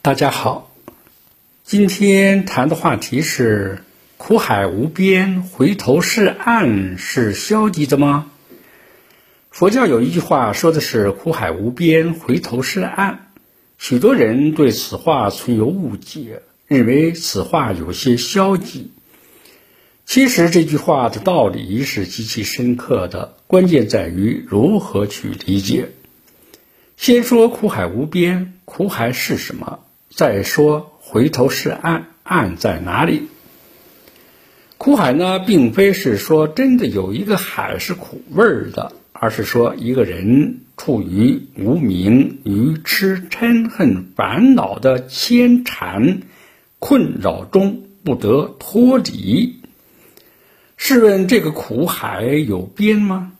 大家好，今天谈的话题是“苦海无边，回头是岸”，是消极的吗？佛教有一句话说的是“苦海无边，回头是岸”，许多人对此话存有误解，认为此话有些消极。其实这句话的道理是极其深刻的，关键在于如何去理解。先说“苦海无边”，苦海是什么？再说回头是岸，岸在哪里？苦海呢，并非是说真的有一个海是苦味儿的，而是说一个人处于无明、愚痴、嗔恨、烦恼的牵缠、困扰中不得脱离。试问这个苦海有边吗？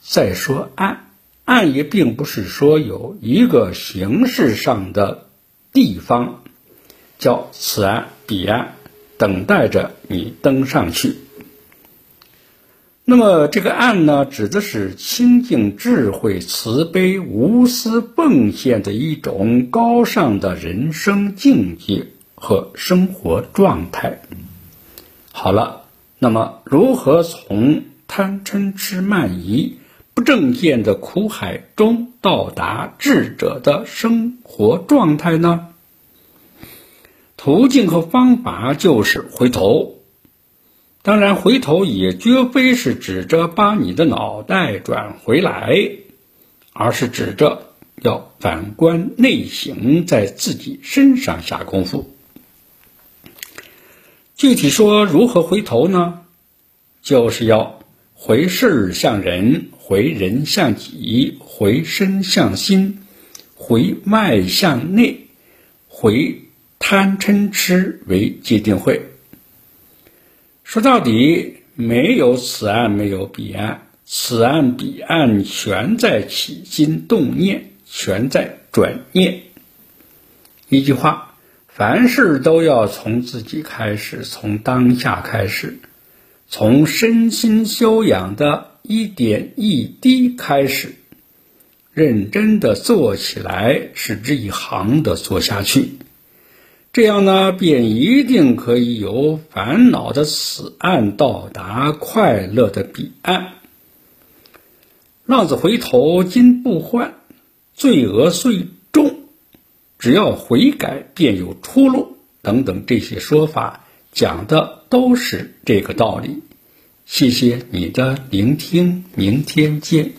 再说岸，岸也并不是说有一个形式上的。地方叫此岸彼岸，等待着你登上去。那么这个岸呢，指的是清净、智慧、慈悲、无私奉献的一种高尚的人生境界和生活状态。好了，那么如何从贪嗔痴慢疑正见的苦海中到达智者的生活状态呢？途径和方法就是回头，当然回头也绝非是指着把你的脑袋转回来，而是指着要反观内省，在自己身上下功夫。具体说如何回头呢？就是要回事向人，回人向己，回身向心，回外向内，回。贪嗔痴为界定会。说到底，没有此岸，没有彼岸，此岸彼岸全在起心动念，全在转念。一句话，凡事都要从自己开始，从当下开始，从身心修养的一点一滴开始，认真的做起来，持之以恒的做下去。这样呢，便一定可以由烦恼的此岸到达快乐的彼岸。浪子回头金不换，罪恶虽重，只要悔改便有出路。等等这些说法讲的都是这个道理。谢谢你的聆听，明天见。